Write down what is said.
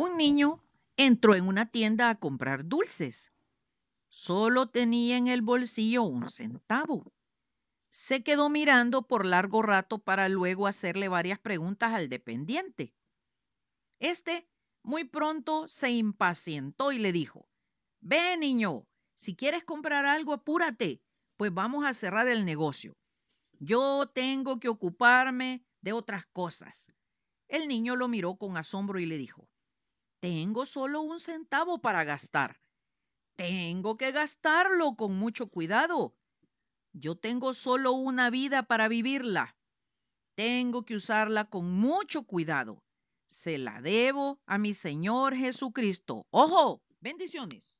Un niño entró en una tienda a comprar dulces. Solo tenía en el bolsillo un centavo. Se quedó mirando por largo rato para luego hacerle varias preguntas al dependiente. Este muy pronto se impacientó y le dijo, Ve niño, si quieres comprar algo, apúrate, pues vamos a cerrar el negocio. Yo tengo que ocuparme de otras cosas. El niño lo miró con asombro y le dijo, tengo solo un centavo para gastar. Tengo que gastarlo con mucho cuidado. Yo tengo solo una vida para vivirla. Tengo que usarla con mucho cuidado. Se la debo a mi Señor Jesucristo. ¡Ojo! Bendiciones.